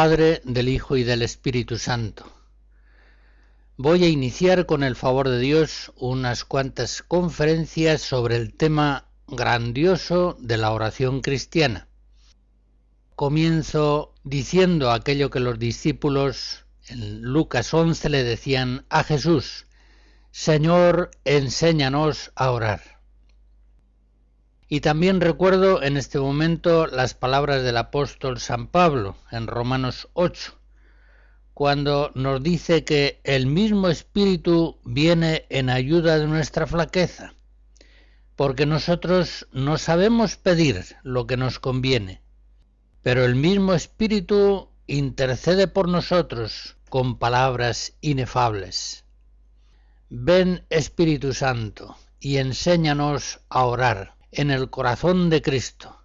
Padre, del Hijo y del Espíritu Santo. Voy a iniciar con el favor de Dios unas cuantas conferencias sobre el tema grandioso de la oración cristiana. Comienzo diciendo aquello que los discípulos en Lucas 11 le decían a Jesús, Señor, enséñanos a orar. Y también recuerdo en este momento las palabras del apóstol San Pablo en Romanos 8, cuando nos dice que el mismo Espíritu viene en ayuda de nuestra flaqueza, porque nosotros no sabemos pedir lo que nos conviene, pero el mismo Espíritu intercede por nosotros con palabras inefables. Ven Espíritu Santo y enséñanos a orar en el corazón de Cristo.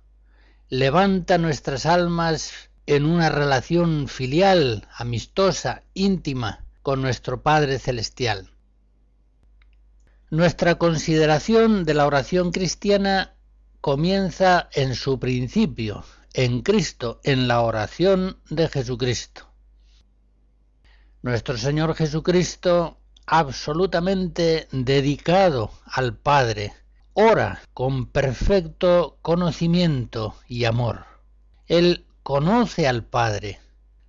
Levanta nuestras almas en una relación filial, amistosa, íntima con nuestro Padre Celestial. Nuestra consideración de la oración cristiana comienza en su principio, en Cristo, en la oración de Jesucristo. Nuestro Señor Jesucristo, absolutamente dedicado al Padre, ora con perfecto conocimiento y amor. Él conoce al Padre.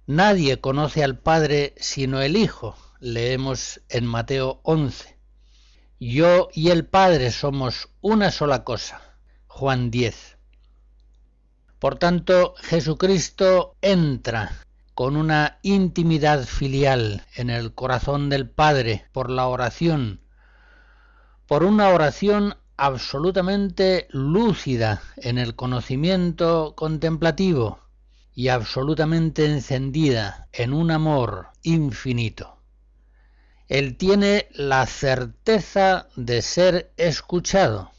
Nadie conoce al Padre sino el Hijo, leemos en Mateo 11. Yo y el Padre somos una sola cosa, Juan 10. Por tanto, Jesucristo entra con una intimidad filial en el corazón del Padre por la oración, por una oración absolutamente lúcida en el conocimiento contemplativo y absolutamente encendida en un amor infinito. Él tiene la certeza de ser escuchado.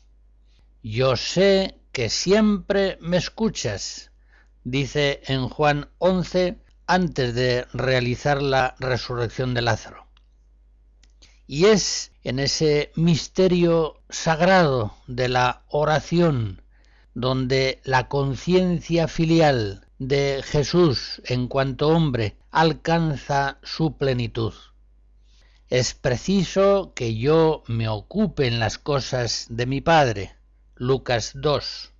Yo sé que siempre me escuchas, dice en Juan 11 antes de realizar la resurrección de Lázaro. Y es en ese misterio sagrado de la oración donde la conciencia filial de Jesús en cuanto hombre alcanza su plenitud. Es preciso que yo me ocupe en las cosas de mi Padre. Lucas 2.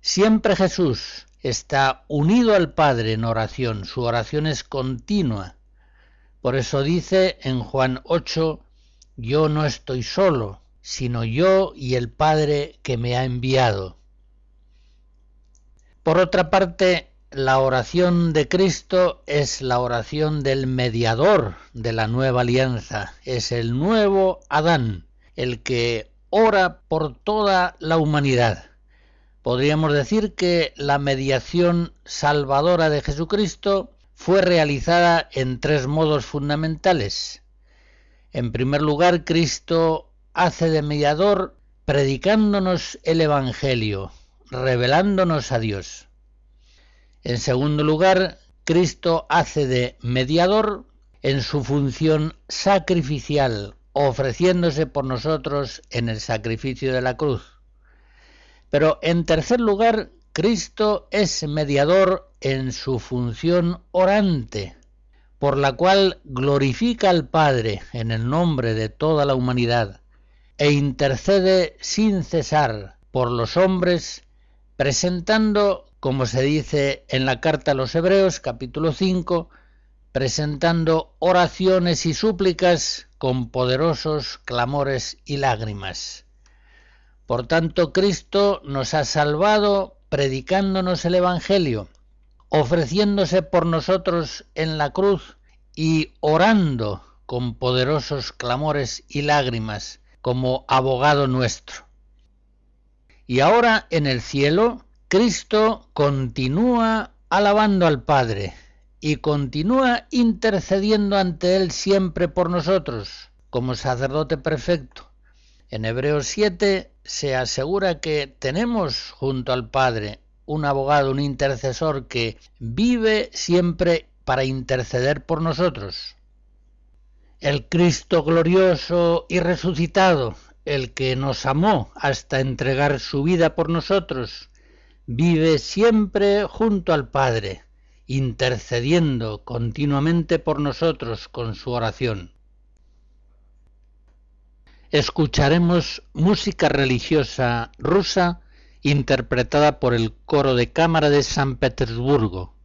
Siempre Jesús está unido al Padre en oración, su oración es continua, por eso dice en Juan 8, yo no estoy solo, sino yo y el Padre que me ha enviado. Por otra parte, la oración de Cristo es la oración del mediador de la nueva alianza, es el nuevo Adán, el que ora por toda la humanidad. Podríamos decir que la mediación salvadora de Jesucristo fue realizada en tres modos fundamentales. En primer lugar, Cristo hace de mediador predicándonos el Evangelio, revelándonos a Dios. En segundo lugar, Cristo hace de mediador en su función sacrificial, ofreciéndose por nosotros en el sacrificio de la cruz. Pero en tercer lugar, Cristo es mediador en su función orante, por la cual glorifica al Padre en el nombre de toda la humanidad e intercede sin cesar por los hombres, presentando, como se dice en la carta a los Hebreos capítulo 5, presentando oraciones y súplicas con poderosos clamores y lágrimas. Por tanto, Cristo nos ha salvado predicándonos el Evangelio, ofreciéndose por nosotros en la cruz y orando con poderosos clamores y lágrimas como abogado nuestro. Y ahora en el cielo, Cristo continúa alabando al Padre y continúa intercediendo ante Él siempre por nosotros, como sacerdote perfecto. En Hebreos 7 se asegura que tenemos junto al Padre un abogado, un intercesor que vive siempre para interceder por nosotros. El Cristo glorioso y resucitado, el que nos amó hasta entregar su vida por nosotros, vive siempre junto al Padre, intercediendo continuamente por nosotros con su oración. Escucharemos música religiosa rusa interpretada por el coro de cámara de San Petersburgo.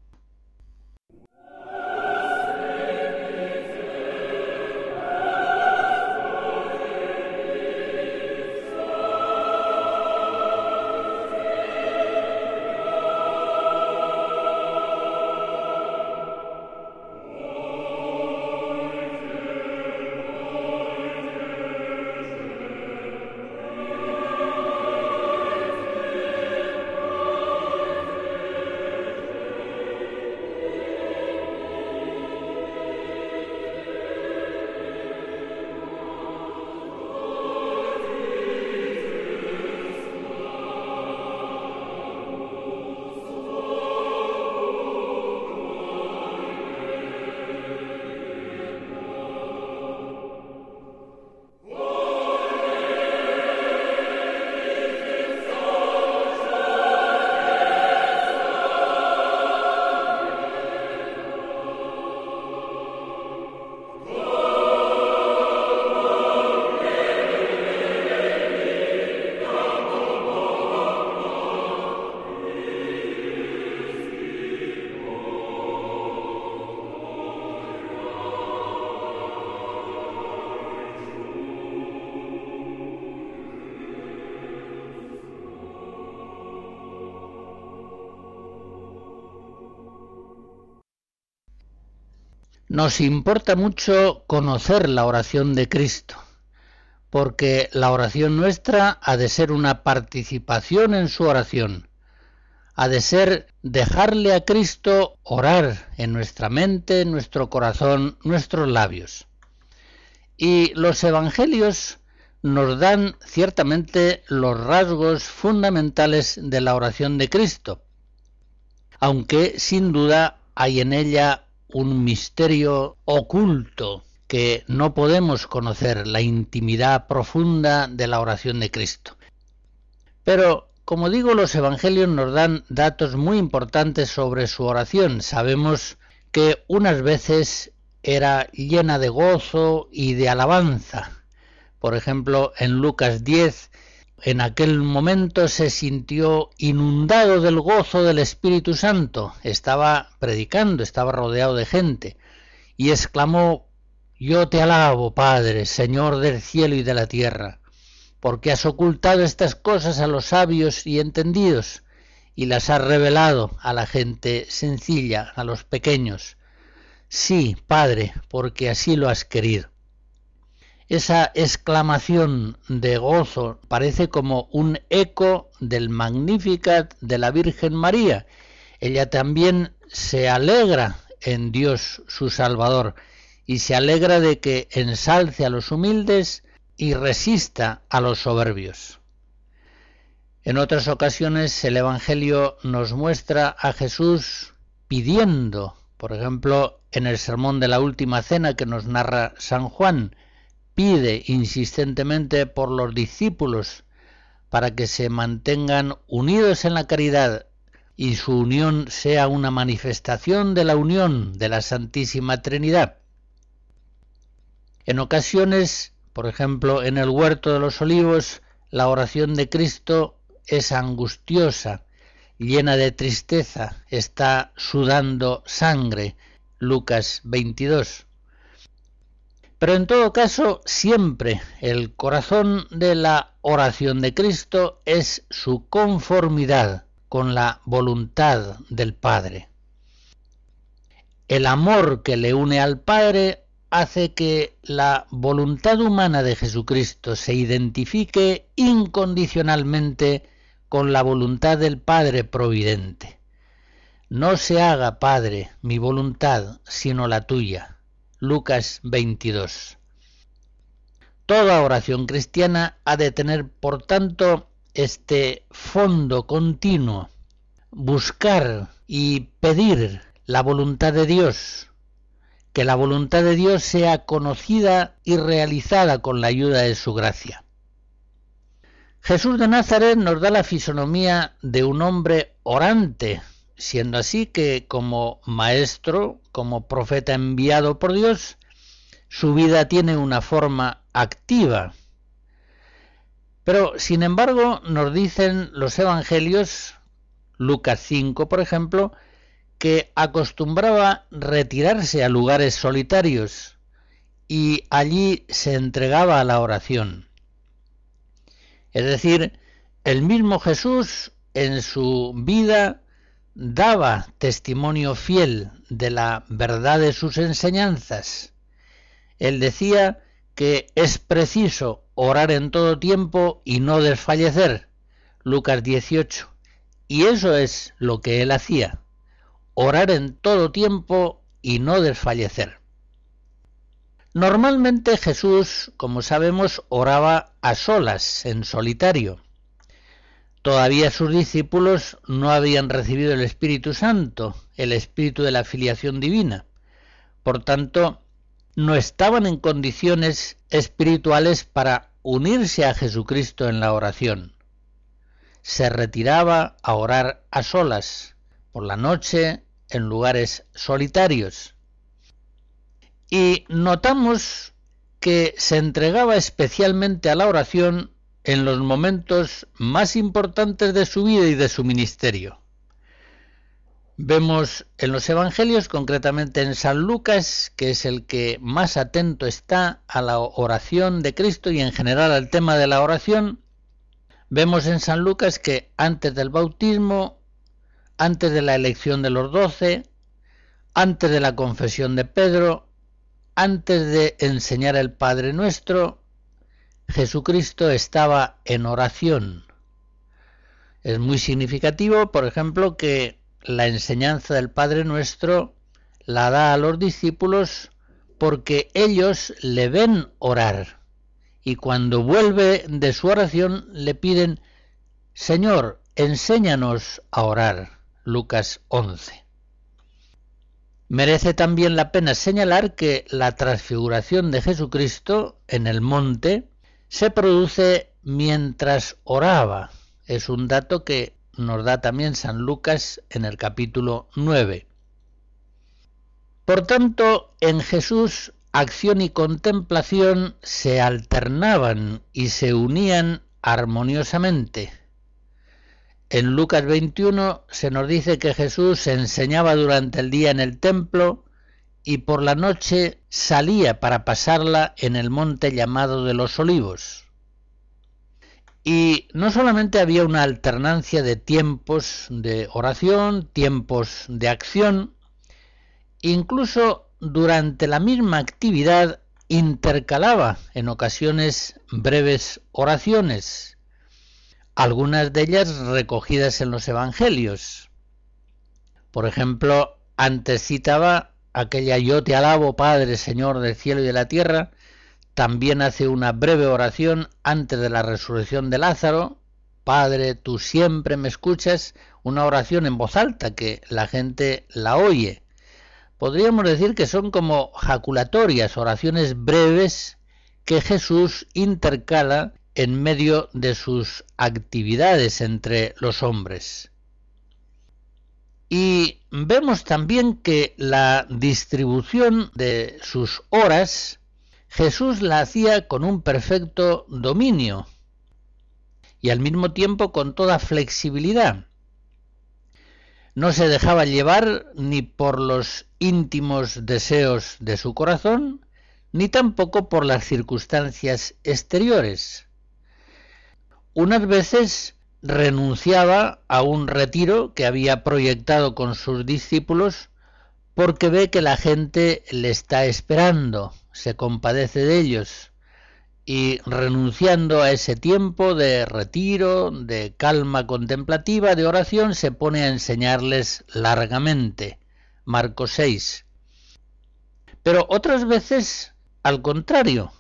Nos importa mucho conocer la oración de Cristo, porque la oración nuestra ha de ser una participación en su oración, ha de ser dejarle a Cristo orar en nuestra mente, nuestro corazón, nuestros labios. Y los evangelios nos dan ciertamente los rasgos fundamentales de la oración de Cristo, aunque sin duda hay en ella un misterio oculto que no podemos conocer, la intimidad profunda de la oración de Cristo. Pero, como digo, los evangelios nos dan datos muy importantes sobre su oración. Sabemos que unas veces era llena de gozo y de alabanza. Por ejemplo, en Lucas 10 en aquel momento se sintió inundado del gozo del Espíritu Santo. Estaba predicando, estaba rodeado de gente y exclamó, Yo te alabo, Padre, Señor del cielo y de la tierra, porque has ocultado estas cosas a los sabios y entendidos y las has revelado a la gente sencilla, a los pequeños. Sí, Padre, porque así lo has querido. Esa exclamación de gozo parece como un eco del Magnificat de la Virgen María. Ella también se alegra en Dios su Salvador y se alegra de que ensalce a los humildes y resista a los soberbios. En otras ocasiones el Evangelio nos muestra a Jesús pidiendo, por ejemplo, en el sermón de la última cena que nos narra San Juan, pide insistentemente por los discípulos para que se mantengan unidos en la caridad y su unión sea una manifestación de la unión de la Santísima Trinidad. En ocasiones, por ejemplo, en el huerto de los olivos, la oración de Cristo es angustiosa, llena de tristeza, está sudando sangre. Lucas 22. Pero en todo caso, siempre el corazón de la oración de Cristo es su conformidad con la voluntad del Padre. El amor que le une al Padre hace que la voluntad humana de Jesucristo se identifique incondicionalmente con la voluntad del Padre Providente. No se haga, Padre, mi voluntad, sino la tuya. Lucas 22. Toda oración cristiana ha de tener, por tanto, este fondo continuo, buscar y pedir la voluntad de Dios, que la voluntad de Dios sea conocida y realizada con la ayuda de su gracia. Jesús de Nazaret nos da la fisonomía de un hombre orante, siendo así que como maestro, como profeta enviado por Dios, su vida tiene una forma activa. Pero, sin embargo, nos dicen los evangelios, Lucas 5, por ejemplo, que acostumbraba retirarse a lugares solitarios y allí se entregaba a la oración. Es decir, el mismo Jesús en su vida daba testimonio fiel de la verdad de sus enseñanzas. Él decía que es preciso orar en todo tiempo y no desfallecer. Lucas 18. Y eso es lo que él hacía orar en todo tiempo y no desfallecer. Normalmente Jesús, como sabemos, oraba a solas, en solitario. Todavía sus discípulos no habían recibido el Espíritu Santo, el Espíritu de la filiación divina. Por tanto, no estaban en condiciones espirituales para unirse a Jesucristo en la oración. Se retiraba a orar a solas, por la noche, en lugares solitarios. Y notamos que se entregaba especialmente a la oración en los momentos más importantes de su vida y de su ministerio. Vemos en los Evangelios, concretamente en San Lucas, que es el que más atento está a la oración de Cristo y en general al tema de la oración, vemos en San Lucas que antes del bautismo antes de la elección de los doce, antes de la confesión de Pedro, antes de enseñar el Padre Nuestro, Jesucristo estaba en oración. Es muy significativo, por ejemplo, que la enseñanza del Padre Nuestro la da a los discípulos porque ellos le ven orar y cuando vuelve de su oración le piden, Señor, enséñanos a orar. Lucas 11. Merece también la pena señalar que la transfiguración de Jesucristo en el monte se produce mientras oraba. Es un dato que nos da también San Lucas en el capítulo 9. Por tanto, en Jesús acción y contemplación se alternaban y se unían armoniosamente. En Lucas 21 se nos dice que Jesús enseñaba durante el día en el templo y por la noche salía para pasarla en el monte llamado de los olivos. Y no solamente había una alternancia de tiempos de oración, tiempos de acción, incluso durante la misma actividad intercalaba en ocasiones breves oraciones algunas de ellas recogidas en los Evangelios. Por ejemplo, antes citaba aquella Yo te alabo, Padre, Señor del cielo y de la tierra, también hace una breve oración antes de la resurrección de Lázaro, Padre, tú siempre me escuchas, una oración en voz alta que la gente la oye. Podríamos decir que son como jaculatorias, oraciones breves que Jesús intercala en medio de sus actividades entre los hombres. Y vemos también que la distribución de sus horas Jesús la hacía con un perfecto dominio y al mismo tiempo con toda flexibilidad. No se dejaba llevar ni por los íntimos deseos de su corazón, ni tampoco por las circunstancias exteriores. Unas veces renunciaba a un retiro que había proyectado con sus discípulos porque ve que la gente le está esperando, se compadece de ellos y renunciando a ese tiempo de retiro, de calma contemplativa, de oración, se pone a enseñarles largamente. Marcos 6. Pero otras veces, al contrario,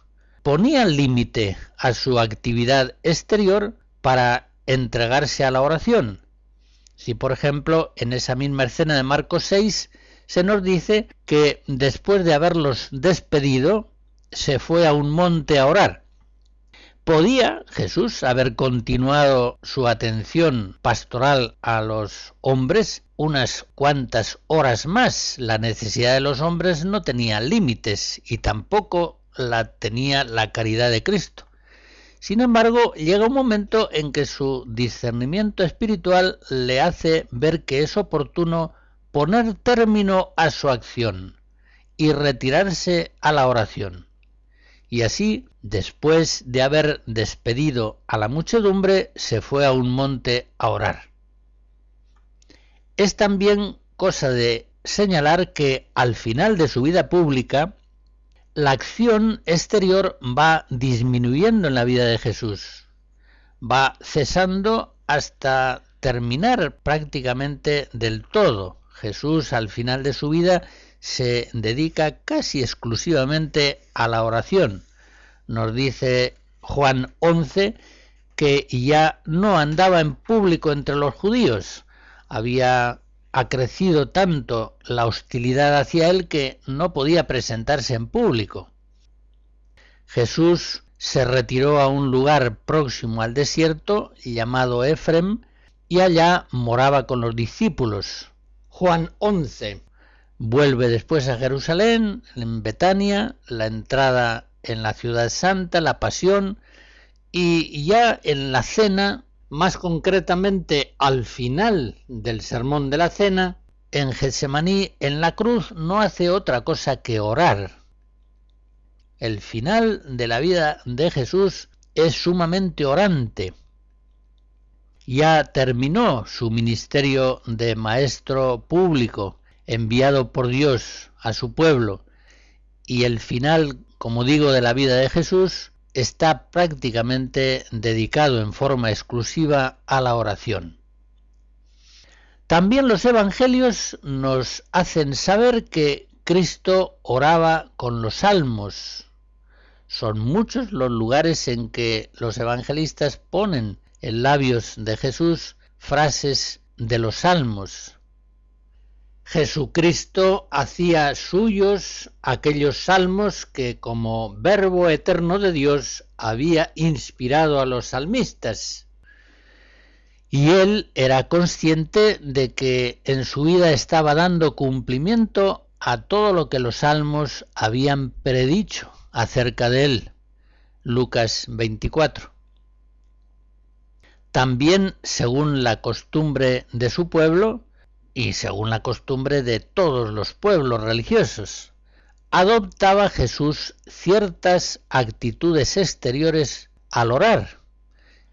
ponía límite a su actividad exterior para entregarse a la oración. Si, por ejemplo, en esa misma escena de Marcos 6 se nos dice que después de haberlos despedido, se fue a un monte a orar. Podía Jesús haber continuado su atención pastoral a los hombres unas cuantas horas más. La necesidad de los hombres no tenía límites y tampoco la tenía la caridad de Cristo. Sin embargo, llega un momento en que su discernimiento espiritual le hace ver que es oportuno poner término a su acción y retirarse a la oración. Y así, después de haber despedido a la muchedumbre, se fue a un monte a orar. Es también cosa de señalar que al final de su vida pública, la acción exterior va disminuyendo en la vida de Jesús, va cesando hasta terminar prácticamente del todo. Jesús al final de su vida se dedica casi exclusivamente a la oración. Nos dice Juan 11 que ya no andaba en público entre los judíos, había crecido tanto la hostilidad hacia él que no podía presentarse en público. Jesús se retiró a un lugar próximo al desierto llamado Efrem y allá moraba con los discípulos. Juan 11 Vuelve después a Jerusalén, en Betania, la entrada en la ciudad santa, la pasión, y ya en la cena, más concretamente al final del sermón de la cena, en Getsemaní, en la cruz, no hace otra cosa que orar. El final de la vida de Jesús es sumamente orante. Ya terminó su ministerio de maestro público, enviado por Dios a su pueblo y el final, como digo, de la vida de Jesús está prácticamente dedicado en forma exclusiva a la oración. También los evangelios nos hacen saber que Cristo oraba con los salmos. Son muchos los lugares en que los evangelistas ponen en labios de Jesús frases de los salmos. Jesucristo hacía suyos aquellos salmos que como verbo eterno de Dios había inspirado a los salmistas. Y él era consciente de que en su vida estaba dando cumplimiento a todo lo que los salmos habían predicho acerca de él. Lucas 24. También, según la costumbre de su pueblo, y según la costumbre de todos los pueblos religiosos, adoptaba Jesús ciertas actitudes exteriores al orar.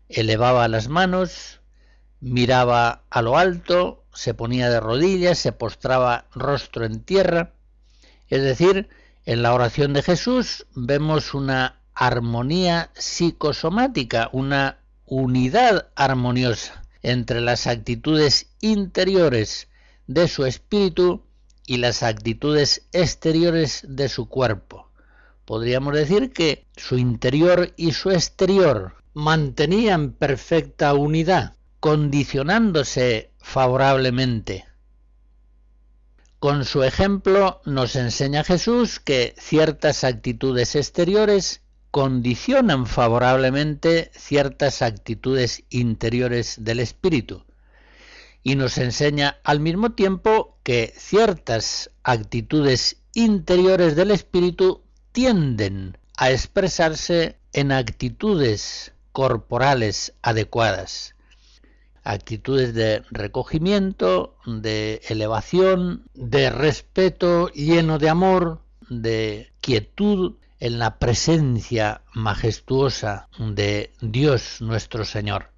Elevaba las manos, miraba a lo alto, se ponía de rodillas, se postraba rostro en tierra. Es decir, en la oración de Jesús vemos una armonía psicosomática, una unidad armoniosa entre las actitudes interiores de su espíritu y las actitudes exteriores de su cuerpo. Podríamos decir que su interior y su exterior mantenían perfecta unidad, condicionándose favorablemente. Con su ejemplo nos enseña Jesús que ciertas actitudes exteriores condicionan favorablemente ciertas actitudes interiores del espíritu, y nos enseña al mismo tiempo que ciertas actitudes interiores del espíritu tienden a expresarse en actitudes corporales adecuadas, actitudes de recogimiento, de elevación, de respeto lleno de amor, de quietud en la presencia majestuosa de Dios nuestro Señor.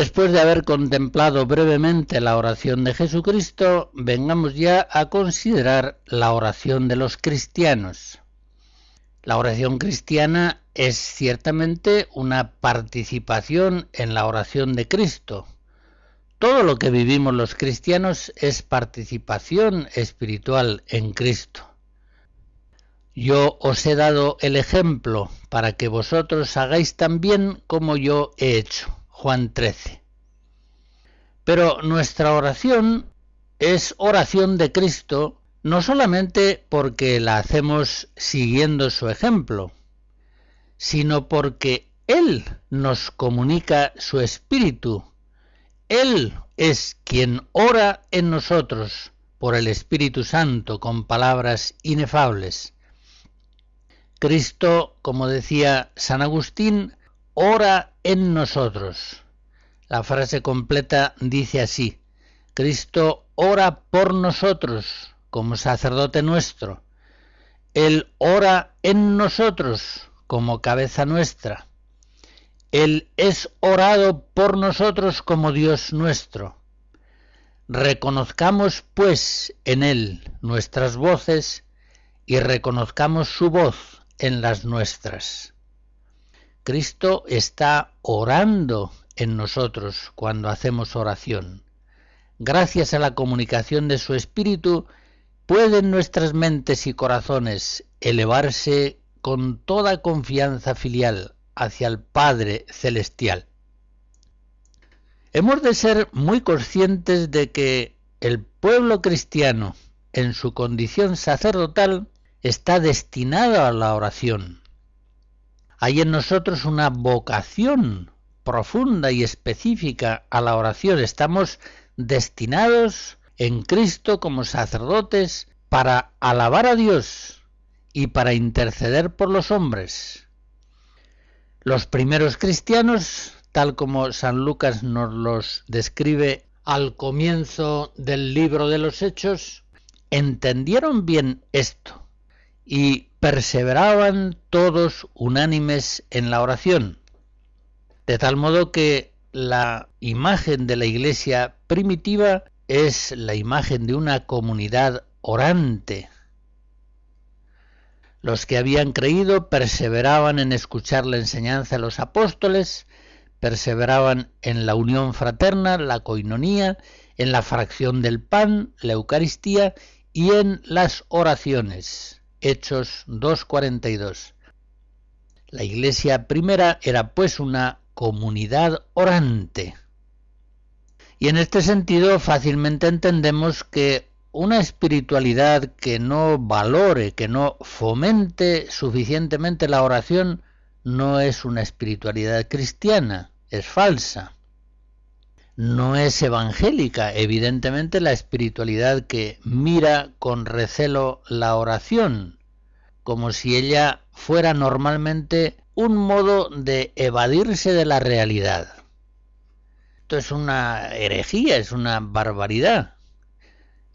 Después de haber contemplado brevemente la oración de Jesucristo, vengamos ya a considerar la oración de los cristianos. La oración cristiana es ciertamente una participación en la oración de Cristo. Todo lo que vivimos los cristianos es participación espiritual en Cristo. Yo os he dado el ejemplo para que vosotros hagáis también como yo he hecho. Juan 13. Pero nuestra oración es oración de Cristo no solamente porque la hacemos siguiendo su ejemplo, sino porque Él nos comunica su espíritu. Él es quien ora en nosotros por el Espíritu Santo con palabras inefables. Cristo, como decía San Agustín, ora en nosotros. La frase completa dice así, Cristo ora por nosotros como sacerdote nuestro. Él ora en nosotros como cabeza nuestra. Él es orado por nosotros como Dios nuestro. Reconozcamos pues en Él nuestras voces y reconozcamos su voz en las nuestras. Cristo está orando en nosotros cuando hacemos oración. Gracias a la comunicación de su Espíritu, pueden nuestras mentes y corazones elevarse con toda confianza filial hacia el Padre Celestial. Hemos de ser muy conscientes de que el pueblo cristiano, en su condición sacerdotal, está destinado a la oración. Hay en nosotros una vocación profunda y específica a la oración. Estamos destinados en Cristo como sacerdotes para alabar a Dios y para interceder por los hombres. Los primeros cristianos, tal como San Lucas nos los describe al comienzo del libro de los Hechos, entendieron bien esto y perseveraban todos unánimes en la oración, de tal modo que la imagen de la iglesia primitiva es la imagen de una comunidad orante. Los que habían creído perseveraban en escuchar la enseñanza de los apóstoles, perseveraban en la unión fraterna, la coinonía, en la fracción del pan, la Eucaristía y en las oraciones. Hechos 2.42. La iglesia primera era pues una comunidad orante. Y en este sentido fácilmente entendemos que una espiritualidad que no valore, que no fomente suficientemente la oración, no es una espiritualidad cristiana, es falsa. No es evangélica, evidentemente la espiritualidad que mira con recelo la oración, como si ella fuera normalmente un modo de evadirse de la realidad. Esto es una herejía, es una barbaridad.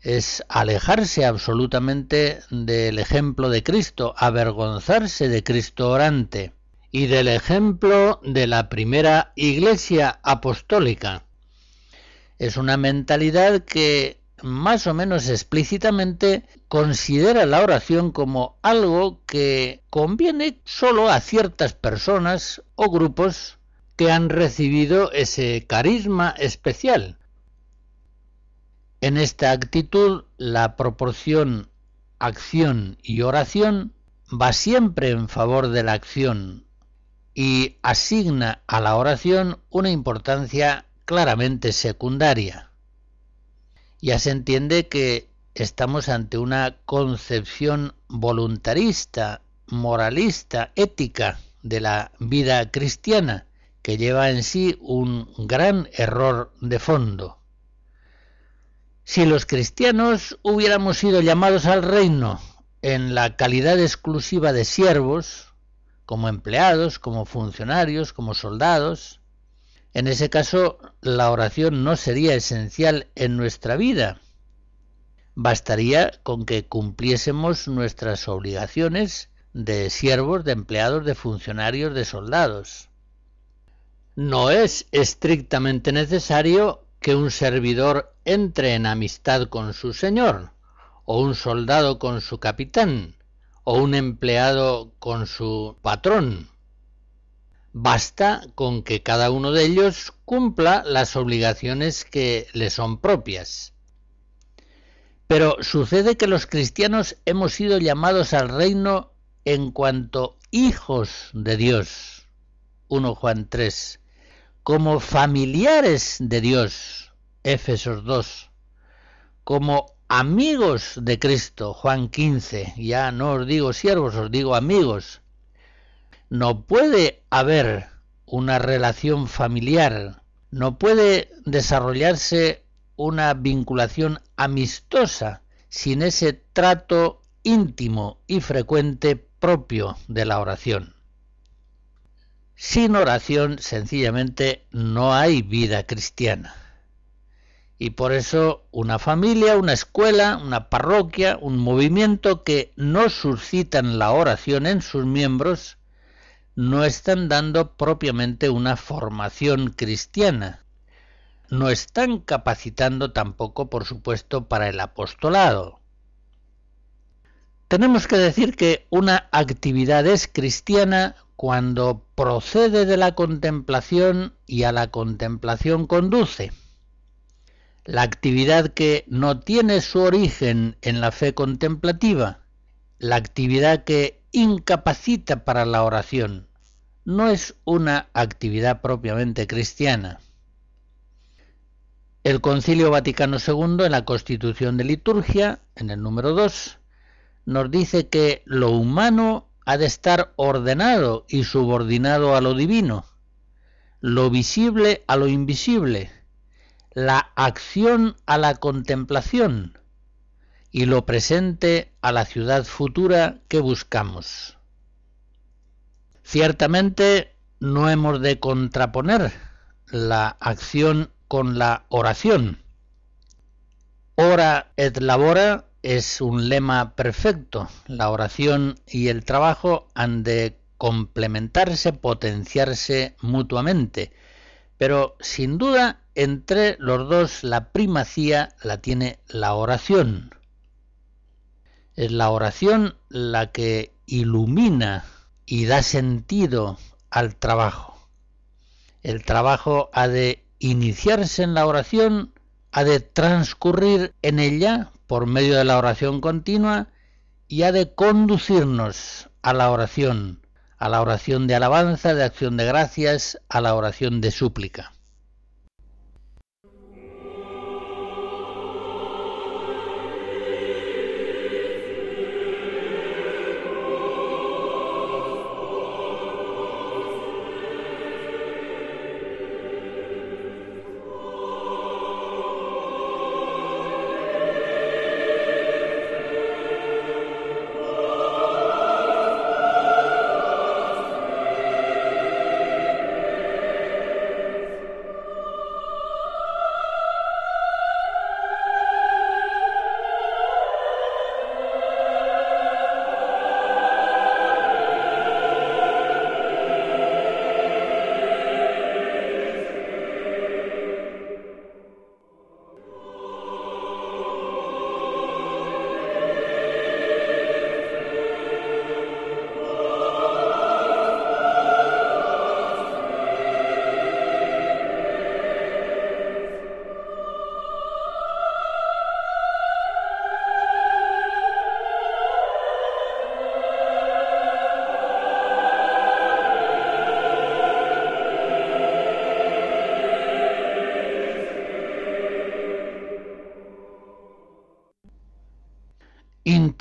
Es alejarse absolutamente del ejemplo de Cristo, avergonzarse de Cristo orante y del ejemplo de la primera iglesia apostólica es una mentalidad que más o menos explícitamente considera la oración como algo que conviene solo a ciertas personas o grupos que han recibido ese carisma especial. En esta actitud, la proporción acción y oración va siempre en favor de la acción y asigna a la oración una importancia claramente secundaria. Ya se entiende que estamos ante una concepción voluntarista, moralista, ética de la vida cristiana, que lleva en sí un gran error de fondo. Si los cristianos hubiéramos sido llamados al reino en la calidad exclusiva de siervos, como empleados, como funcionarios, como soldados, en ese caso, la oración no sería esencial en nuestra vida. Bastaría con que cumpliésemos nuestras obligaciones de siervos, de empleados, de funcionarios, de soldados. No es estrictamente necesario que un servidor entre en amistad con su señor, o un soldado con su capitán, o un empleado con su patrón. Basta con que cada uno de ellos cumpla las obligaciones que le son propias. Pero sucede que los cristianos hemos sido llamados al reino en cuanto hijos de Dios. 1 Juan 3. Como familiares de Dios. Éfesos 2. Como amigos de Cristo. Juan 15. Ya no os digo siervos, os digo amigos. No puede haber una relación familiar, no puede desarrollarse una vinculación amistosa sin ese trato íntimo y frecuente propio de la oración. Sin oración sencillamente no hay vida cristiana. Y por eso una familia, una escuela, una parroquia, un movimiento que no suscitan la oración en sus miembros, no están dando propiamente una formación cristiana, no están capacitando tampoco, por supuesto, para el apostolado. Tenemos que decir que una actividad es cristiana cuando procede de la contemplación y a la contemplación conduce. La actividad que no tiene su origen en la fe contemplativa, la actividad que incapacita para la oración, no es una actividad propiamente cristiana. El Concilio Vaticano II, en la Constitución de Liturgia, en el número 2, nos dice que lo humano ha de estar ordenado y subordinado a lo divino, lo visible a lo invisible, la acción a la contemplación y lo presente a la ciudad futura que buscamos. Ciertamente no hemos de contraponer la acción con la oración. Ora et labora es un lema perfecto. La oración y el trabajo han de complementarse, potenciarse mutuamente. Pero sin duda entre los dos la primacía la tiene la oración. Es la oración la que ilumina y da sentido al trabajo. El trabajo ha de iniciarse en la oración, ha de transcurrir en ella por medio de la oración continua y ha de conducirnos a la oración, a la oración de alabanza, de acción de gracias, a la oración de súplica.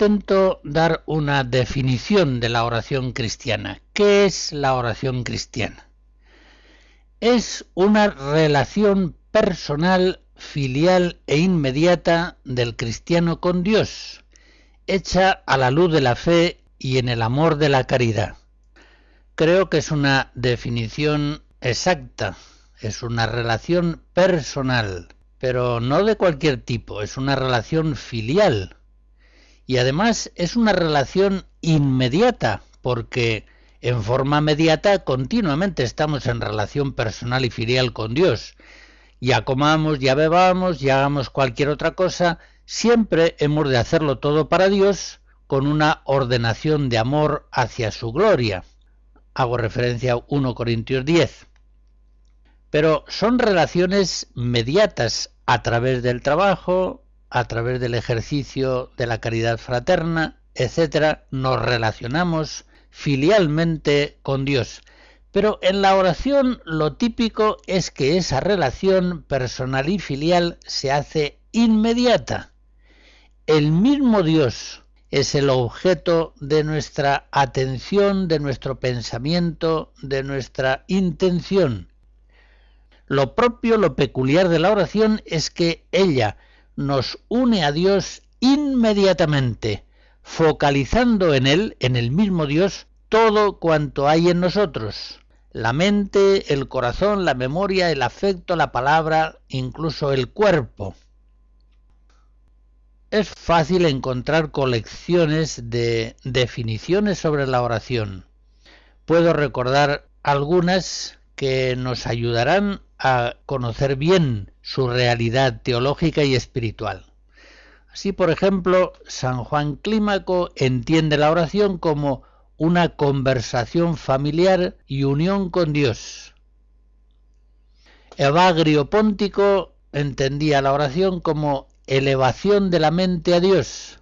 Intento dar una definición de la oración cristiana. ¿Qué es la oración cristiana? Es una relación personal, filial e inmediata del cristiano con Dios, hecha a la luz de la fe y en el amor de la caridad. Creo que es una definición exacta, es una relación personal, pero no de cualquier tipo, es una relación filial, y además es una relación inmediata porque en forma mediata continuamente estamos en relación personal y filial con Dios. Ya comamos, ya bebamos, ya hagamos cualquier otra cosa, siempre hemos de hacerlo todo para Dios con una ordenación de amor hacia su gloria. Hago referencia a 1 Corintios 10. Pero son relaciones mediatas a través del trabajo, a través del ejercicio de la caridad fraterna, etcétera, nos relacionamos filialmente con Dios. Pero en la oración lo típico es que esa relación personal y filial se hace inmediata. El mismo Dios es el objeto de nuestra atención, de nuestro pensamiento, de nuestra intención. Lo propio, lo peculiar de la oración es que ella nos une a Dios inmediatamente, focalizando en Él, en el mismo Dios, todo cuanto hay en nosotros. La mente, el corazón, la memoria, el afecto, la palabra, incluso el cuerpo. Es fácil encontrar colecciones de definiciones sobre la oración. Puedo recordar algunas que nos ayudarán a conocer bien su realidad teológica y espiritual. Así, por ejemplo, San Juan Clímaco entiende la oración como una conversación familiar y unión con Dios. Evagrio Póntico entendía la oración como elevación de la mente a Dios.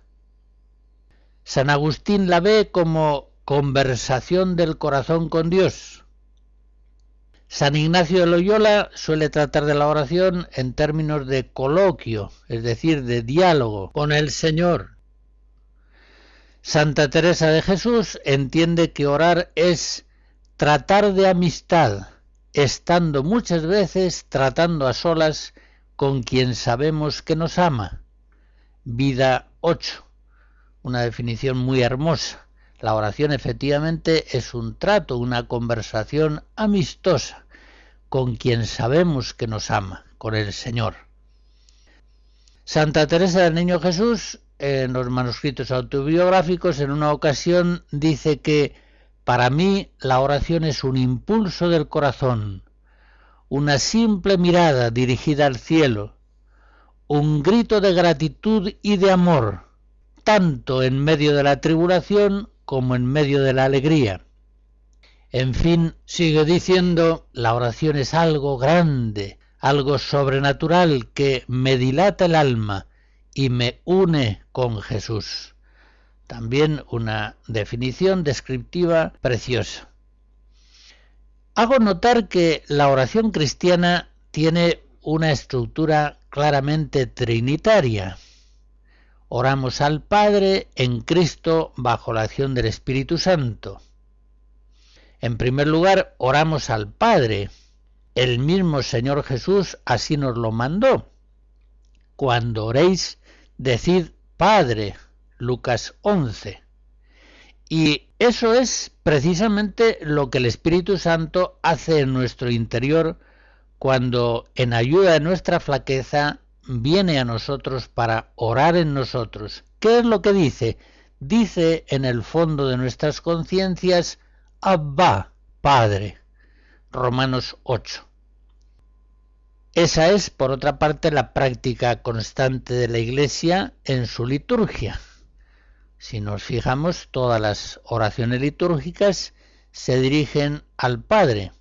San Agustín la ve como conversación del corazón con Dios. San Ignacio de Loyola suele tratar de la oración en términos de coloquio, es decir, de diálogo con el Señor. Santa Teresa de Jesús entiende que orar es tratar de amistad, estando muchas veces tratando a solas con quien sabemos que nos ama. Vida 8. Una definición muy hermosa. La oración efectivamente es un trato, una conversación amistosa con quien sabemos que nos ama, con el Señor. Santa Teresa del Niño Jesús, en los manuscritos autobiográficos, en una ocasión dice que para mí la oración es un impulso del corazón, una simple mirada dirigida al cielo, un grito de gratitud y de amor, tanto en medio de la tribulación como en medio de la alegría. En fin, sigue diciendo, la oración es algo grande, algo sobrenatural que me dilata el alma y me une con Jesús. También una definición descriptiva preciosa. Hago notar que la oración cristiana tiene una estructura claramente trinitaria. Oramos al Padre en Cristo bajo la acción del Espíritu Santo. En primer lugar, oramos al Padre. El mismo Señor Jesús así nos lo mandó. Cuando oréis, decid Padre. Lucas 11. Y eso es precisamente lo que el Espíritu Santo hace en nuestro interior cuando en ayuda de nuestra flaqueza viene a nosotros para orar en nosotros. ¿Qué es lo que dice? Dice en el fondo de nuestras conciencias, Abba, Padre. Romanos 8. Esa es, por otra parte, la práctica constante de la Iglesia en su liturgia. Si nos fijamos, todas las oraciones litúrgicas se dirigen al Padre.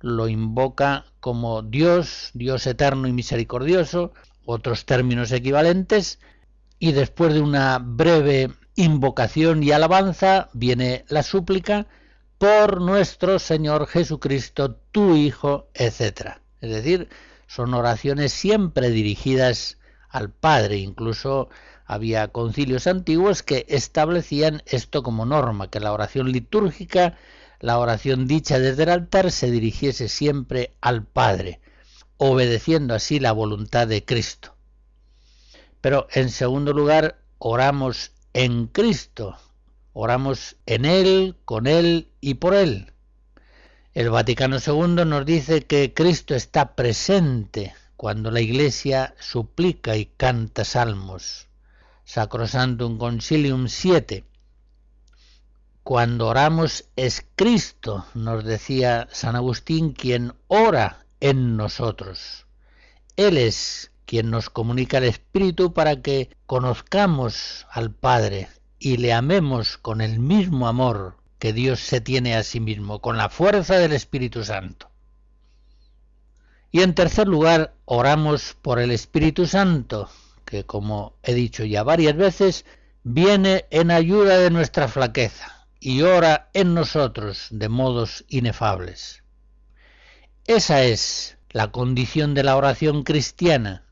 Lo invoca como Dios, Dios eterno y misericordioso, otros términos equivalentes, y después de una breve invocación y alabanza viene la súplica por nuestro Señor Jesucristo, tu Hijo, etc. Es decir, son oraciones siempre dirigidas al Padre, incluso había concilios antiguos que establecían esto como norma, que la oración litúrgica, la oración dicha desde el altar, se dirigiese siempre al Padre obedeciendo así la voluntad de Cristo. Pero en segundo lugar, oramos en Cristo, oramos en Él, con Él y por Él. El Vaticano II nos dice que Cristo está presente cuando la Iglesia suplica y canta salmos. Sacrosantum Concilium 7. cuando oramos es Cristo, nos decía San Agustín, quien ora en nosotros. Él es quien nos comunica el Espíritu para que conozcamos al Padre y le amemos con el mismo amor que Dios se tiene a sí mismo, con la fuerza del Espíritu Santo. Y en tercer lugar, oramos por el Espíritu Santo, que como he dicho ya varias veces, viene en ayuda de nuestra flaqueza y ora en nosotros de modos inefables. Esa es la condición de la oración cristiana,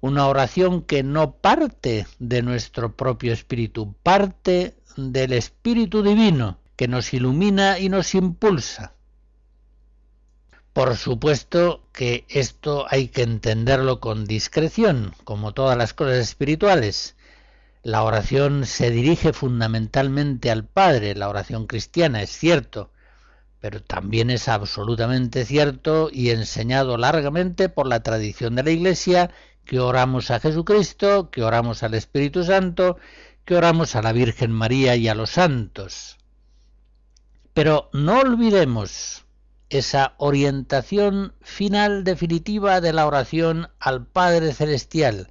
una oración que no parte de nuestro propio espíritu, parte del Espíritu Divino, que nos ilumina y nos impulsa. Por supuesto que esto hay que entenderlo con discreción, como todas las cosas espirituales, la oración se dirige fundamentalmente al Padre, la oración cristiana, es cierto, pero también es absolutamente cierto y enseñado largamente por la tradición de la Iglesia que oramos a Jesucristo, que oramos al Espíritu Santo, que oramos a la Virgen María y a los santos. Pero no olvidemos esa orientación final definitiva de la oración al Padre Celestial,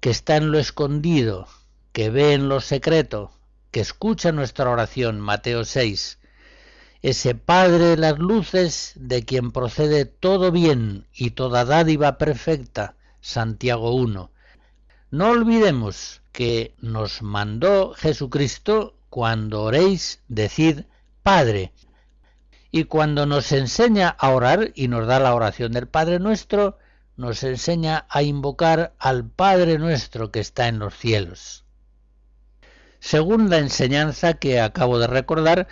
que está en lo escondido, que ve en lo secreto, que escucha nuestra oración, Mateo 6, ese Padre de las luces de quien procede todo bien y toda dádiva perfecta, Santiago 1. No olvidemos que nos mandó Jesucristo cuando oréis, decid Padre. Y cuando nos enseña a orar y nos da la oración del Padre nuestro, nos enseña a invocar al Padre nuestro que está en los cielos. Según la enseñanza que acabo de recordar,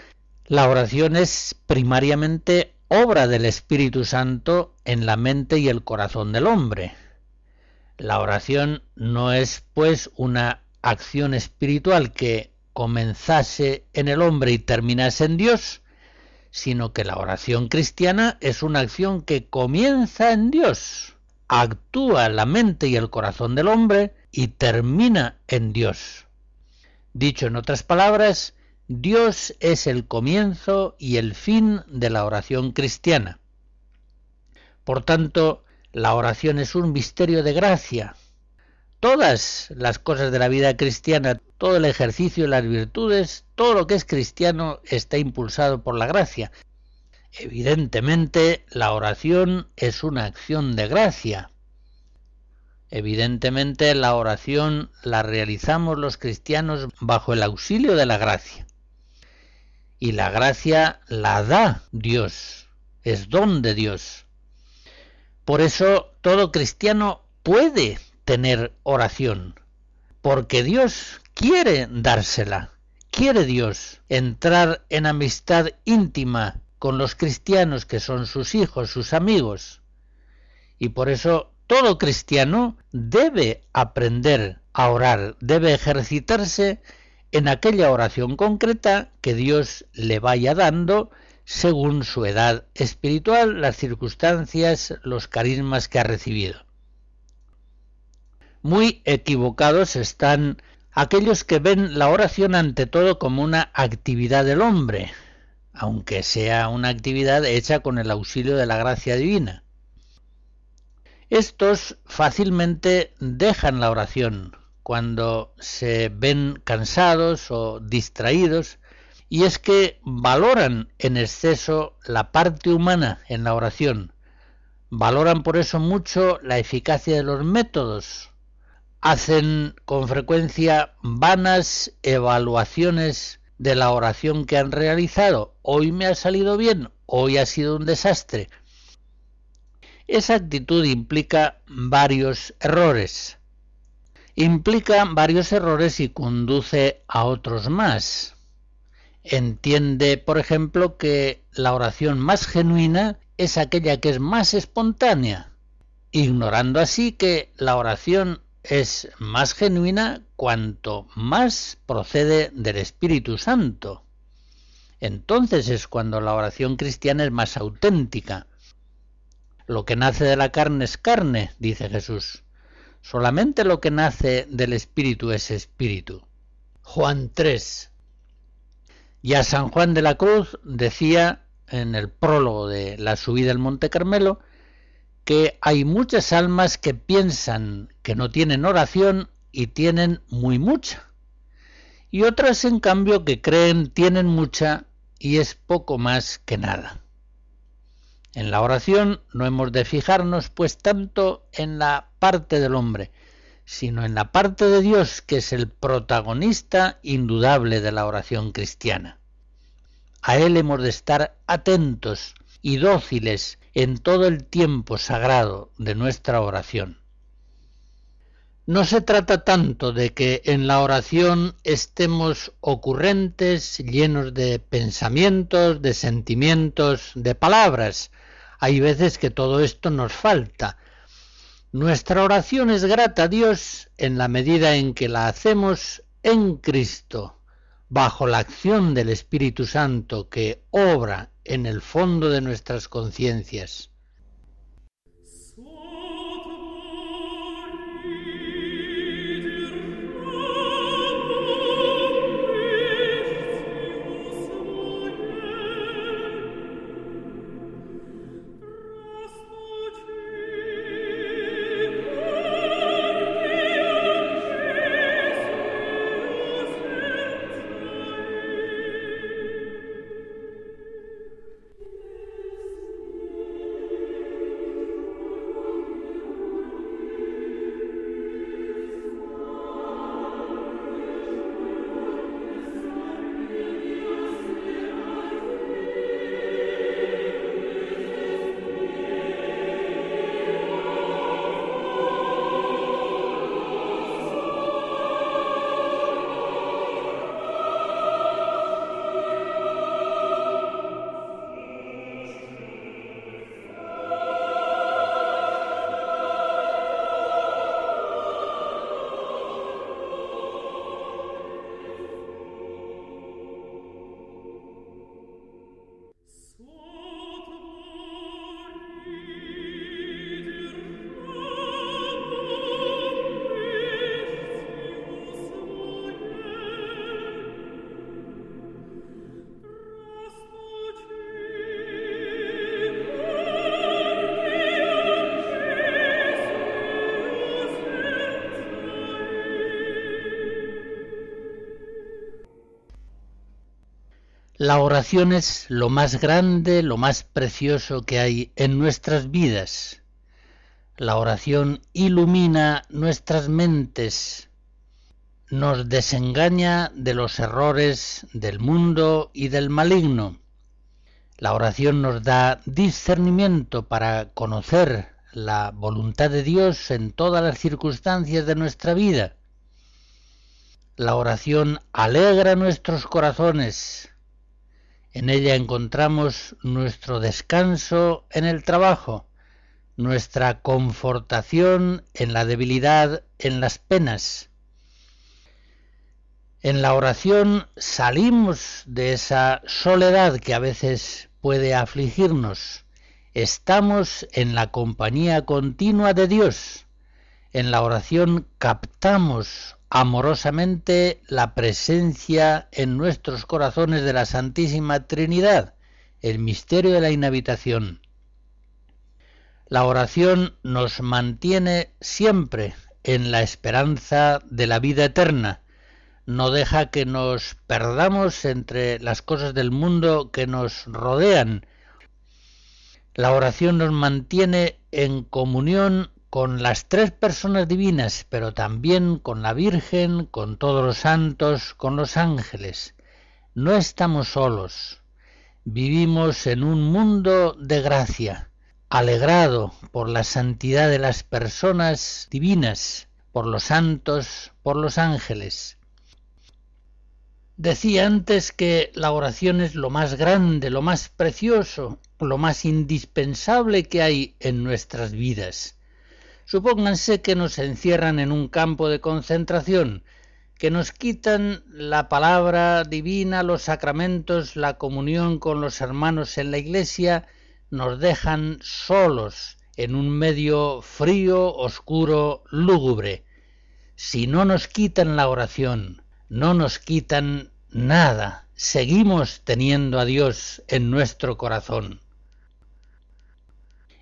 la oración es primariamente obra del Espíritu Santo en la mente y el corazón del hombre. La oración no es, pues, una acción espiritual que comenzase en el hombre y terminase en Dios, sino que la oración cristiana es una acción que comienza en Dios, actúa en la mente y el corazón del hombre y termina en Dios. Dicho en otras palabras, Dios es el comienzo y el fin de la oración cristiana. Por tanto, la oración es un misterio de gracia. Todas las cosas de la vida cristiana, todo el ejercicio de las virtudes, todo lo que es cristiano está impulsado por la gracia. Evidentemente, la oración es una acción de gracia, Evidentemente la oración la realizamos los cristianos bajo el auxilio de la gracia. Y la gracia la da Dios, es don de Dios. Por eso todo cristiano puede tener oración, porque Dios quiere dársela, quiere Dios entrar en amistad íntima con los cristianos que son sus hijos, sus amigos. Y por eso todo cristiano debe aprender a orar, debe ejercitarse en aquella oración concreta que Dios le vaya dando según su edad espiritual, las circunstancias, los carismas que ha recibido. Muy equivocados están aquellos que ven la oración ante todo como una actividad del hombre, aunque sea una actividad hecha con el auxilio de la gracia divina. Estos fácilmente dejan la oración cuando se ven cansados o distraídos y es que valoran en exceso la parte humana en la oración. Valoran por eso mucho la eficacia de los métodos. Hacen con frecuencia vanas evaluaciones de la oración que han realizado. Hoy me ha salido bien, hoy ha sido un desastre. Esa actitud implica varios errores. Implica varios errores y conduce a otros más. Entiende, por ejemplo, que la oración más genuina es aquella que es más espontánea, ignorando así que la oración es más genuina cuanto más procede del Espíritu Santo. Entonces es cuando la oración cristiana es más auténtica, lo que nace de la carne es carne, dice Jesús. Solamente lo que nace del Espíritu es Espíritu. Juan 3. Ya San Juan de la Cruz decía en el prólogo de la subida al Monte Carmelo que hay muchas almas que piensan que no tienen oración y tienen muy mucha. Y otras, en cambio, que creen tienen mucha y es poco más que nada. En la oración no hemos de fijarnos pues tanto en la parte del hombre, sino en la parte de Dios, que es el protagonista indudable de la oración cristiana. A Él hemos de estar atentos y dóciles en todo el tiempo sagrado de nuestra oración. No se trata tanto de que en la oración estemos ocurrentes, llenos de pensamientos, de sentimientos, de palabras. Hay veces que todo esto nos falta. Nuestra oración es grata a Dios en la medida en que la hacemos en Cristo, bajo la acción del Espíritu Santo que obra en el fondo de nuestras conciencias. La oración es lo más grande, lo más precioso que hay en nuestras vidas. La oración ilumina nuestras mentes, nos desengaña de los errores del mundo y del maligno. La oración nos da discernimiento para conocer la voluntad de Dios en todas las circunstancias de nuestra vida. La oración alegra nuestros corazones, en ella encontramos nuestro descanso en el trabajo, nuestra confortación en la debilidad, en las penas. En la oración salimos de esa soledad que a veces puede afligirnos. Estamos en la compañía continua de Dios. En la oración captamos amorosamente la presencia en nuestros corazones de la Santísima Trinidad, el misterio de la inhabitación. La oración nos mantiene siempre en la esperanza de la vida eterna, no deja que nos perdamos entre las cosas del mundo que nos rodean. La oración nos mantiene en comunión con las tres personas divinas, pero también con la Virgen, con todos los santos, con los ángeles. No estamos solos. Vivimos en un mundo de gracia, alegrado por la santidad de las personas divinas, por los santos, por los ángeles. Decía antes que la oración es lo más grande, lo más precioso, lo más indispensable que hay en nuestras vidas. Supónganse que nos encierran en un campo de concentración, que nos quitan la palabra divina, los sacramentos, la comunión con los hermanos en la iglesia, nos dejan solos en un medio frío, oscuro, lúgubre. Si no nos quitan la oración, no nos quitan nada, seguimos teniendo a Dios en nuestro corazón.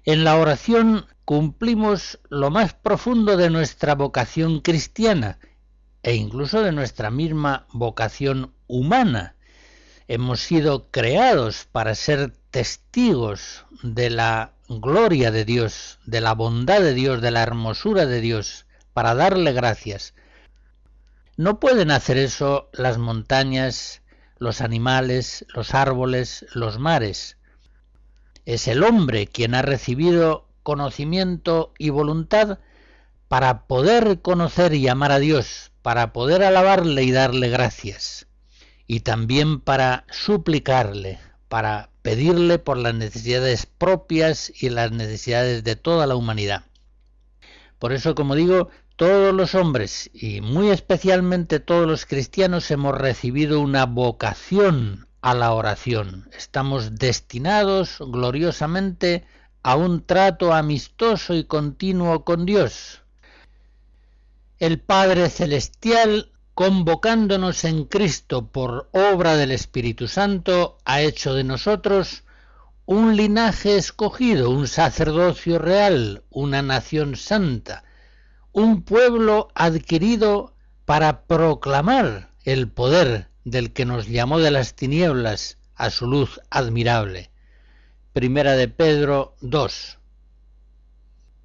En la oración cumplimos lo más profundo de nuestra vocación cristiana e incluso de nuestra misma vocación humana. Hemos sido creados para ser testigos de la gloria de Dios, de la bondad de Dios, de la hermosura de Dios, para darle gracias. No pueden hacer eso las montañas, los animales, los árboles, los mares. Es el hombre quien ha recibido conocimiento y voluntad para poder conocer y amar a Dios, para poder alabarle y darle gracias, y también para suplicarle, para pedirle por las necesidades propias y las necesidades de toda la humanidad. Por eso, como digo, todos los hombres y muy especialmente todos los cristianos hemos recibido una vocación a la oración. Estamos destinados gloriosamente a un trato amistoso y continuo con Dios. El Padre Celestial, convocándonos en Cristo por obra del Espíritu Santo, ha hecho de nosotros un linaje escogido, un sacerdocio real, una nación santa, un pueblo adquirido para proclamar el poder del que nos llamó de las tinieblas a su luz admirable. Primera de Pedro 2.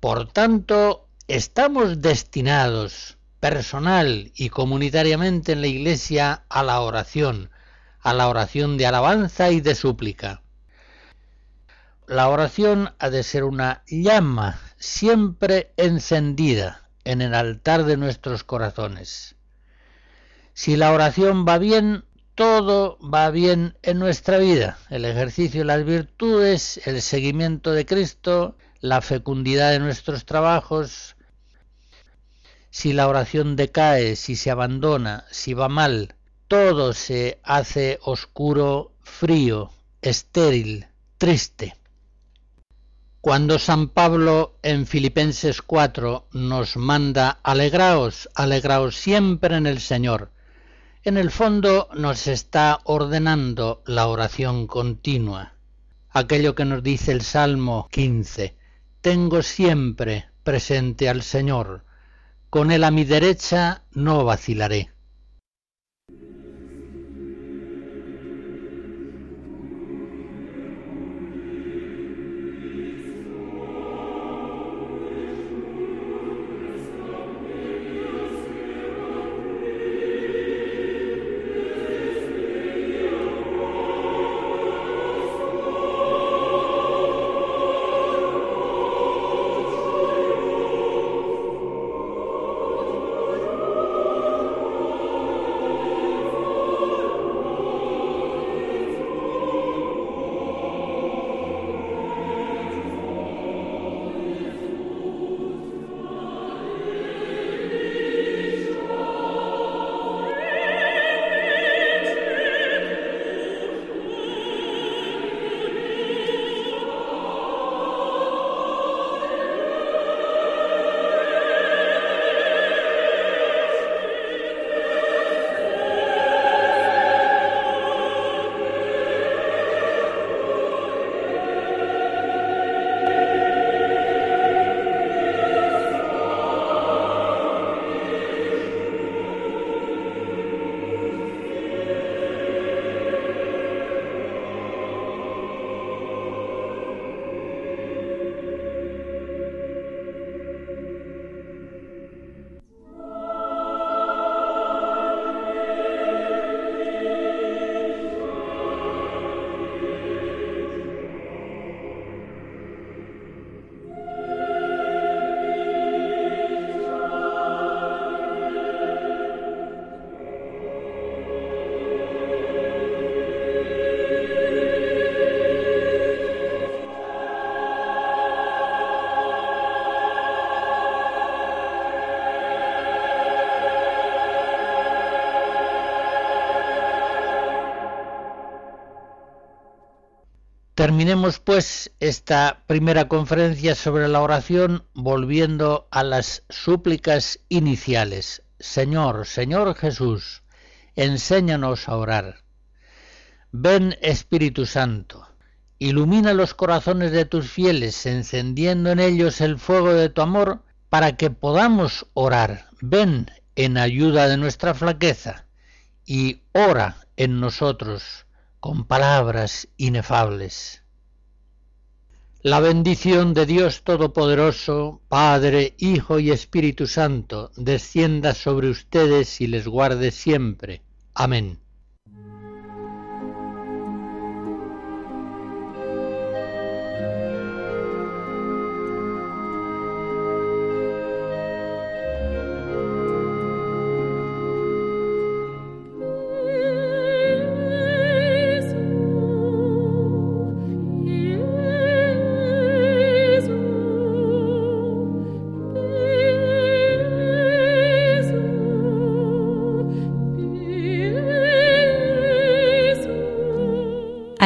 Por tanto, estamos destinados personal y comunitariamente en la Iglesia a la oración, a la oración de alabanza y de súplica. La oración ha de ser una llama siempre encendida en el altar de nuestros corazones. Si la oración va bien, todo va bien en nuestra vida. El ejercicio de las virtudes, el seguimiento de Cristo, la fecundidad de nuestros trabajos. Si la oración decae, si se abandona, si va mal, todo se hace oscuro, frío, estéril, triste. Cuando San Pablo en Filipenses 4 nos manda alegraos, alegraos siempre en el Señor, en el fondo nos está ordenando la oración continua. Aquello que nos dice el Salmo 15, tengo siempre presente al Señor, con él a mi derecha no vacilaré. Terminemos pues esta primera conferencia sobre la oración volviendo a las súplicas iniciales. Señor, Señor Jesús, enséñanos a orar. Ven Espíritu Santo, ilumina los corazones de tus fieles, encendiendo en ellos el fuego de tu amor, para que podamos orar. Ven en ayuda de nuestra flaqueza y ora en nosotros con palabras inefables. La bendición de Dios Todopoderoso, Padre, Hijo y Espíritu Santo, descienda sobre ustedes y les guarde siempre. Amén.